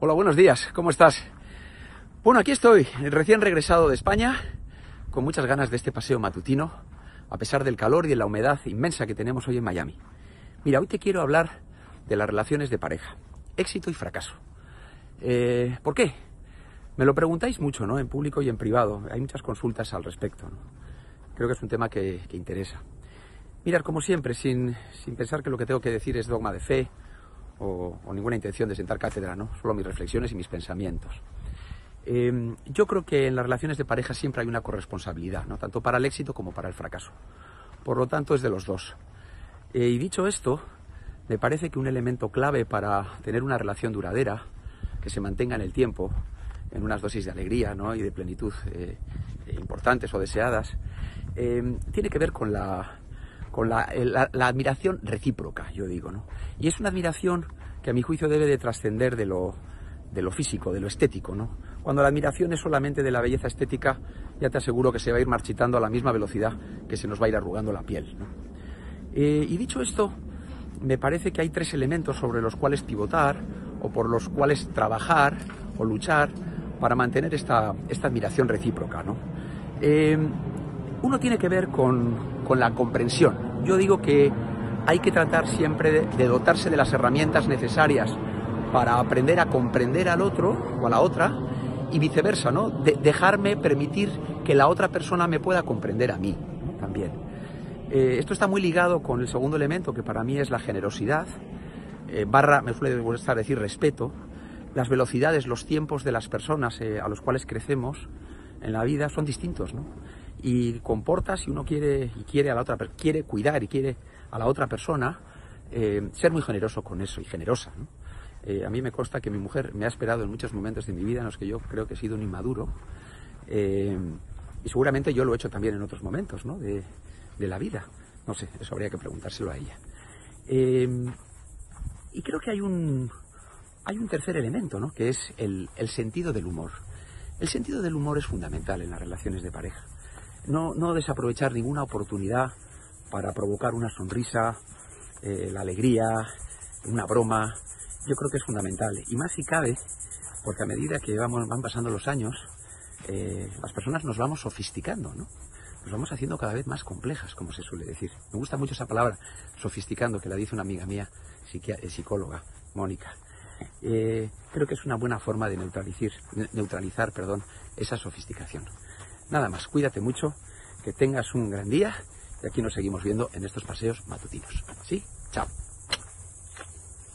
Hola, buenos días, ¿cómo estás? Bueno, aquí estoy, recién regresado de España, con muchas ganas de este paseo matutino, a pesar del calor y de la humedad inmensa que tenemos hoy en Miami. Mira, hoy te quiero hablar de las relaciones de pareja, éxito y fracaso. Eh, ¿Por qué? Me lo preguntáis mucho, ¿no? En público y en privado. Hay muchas consultas al respecto. Creo que es un tema que, que interesa. Mirar, como siempre, sin, sin pensar que lo que tengo que decir es dogma de fe, o, ninguna intención de sentar cátedra, ¿no? Solo mis reflexiones y mis pensamientos. Eh, yo creo que en las relaciones de pareja siempre hay una corresponsabilidad, ¿no? Tanto para el éxito como para el fracaso. Por lo tanto, es de los dos. Eh, y dicho esto, me parece que un elemento clave para tener una relación duradera, que se mantenga en el tiempo, en unas dosis de alegría ¿no? y de plenitud eh, importantes o deseadas, tiene que ver con la, con la, admiración recíproca, yo digo, ¿no? Y es una admiración que a mi juicio debe de trascender de lo, físico, de lo estético, ¿no? Cuando la admiración es solamente de la belleza estética, ya te aseguro que se va a ir marchitando a la misma velocidad que se nos va a ir arrugando la piel. Eh, y dicho esto, me parece que hay tres elementos sobre los cuales pivotar o por los cuales trabajar o luchar para mantener esta, esta admiración recíproca, ¿no? Eh, uno tiene que ver con, con, la comprensión. Yo digo que hay que tratar siempre de, dotarse de las herramientas necesarias para aprender a comprender al otro o a la otra y viceversa, ¿no? De, dejarme permitir que la otra persona me pueda comprender a mí también. Eh, esto está muy ligado con el segundo elemento, que para mí es la generosidad, eh, barra, me suele gustar decir respeto, las velocidades, los tiempos de las personas eh, a los cuales crecemos en la vida son distintos, ¿no? Y comporta si uno quiere y quiere a la otra quiere cuidar y quiere a la otra persona eh, ser muy generoso con eso y generosa eh, a mí me consta que mi mujer me ha esperado en muchos momentos de mi vida en los que yo creo que he sido un inmaduro eh, y seguramente yo lo he hecho también en otros momentos ¿no? de, de, la vida. No sé eso habría que preguntárselo a ella. Y creo que hay un hay un tercer elemento ¿no? que es el, el sentido del humor. El sentido del humor es fundamental en las relaciones de pareja no, desaprovechar ninguna oportunidad para provocar una sonrisa, eh, la alegría, una broma. Yo creo que es fundamental. Y más si cabe, porque a medida que vamos, van pasando los años, eh, las personas nos vamos sofisticando, ¿no? Nos vamos haciendo cada vez más complejas, como se suele decir. Me gusta mucho esa palabra, sofisticando, que la dice una amiga mía, psicóloga, Mónica. Eh, creo que es una buena forma de neutralizar, neutralizar esa sofisticación. Nada más, cuídate mucho, que tengas un gran día y aquí nos seguimos viendo en estos paseos matutinos. ¿Sí?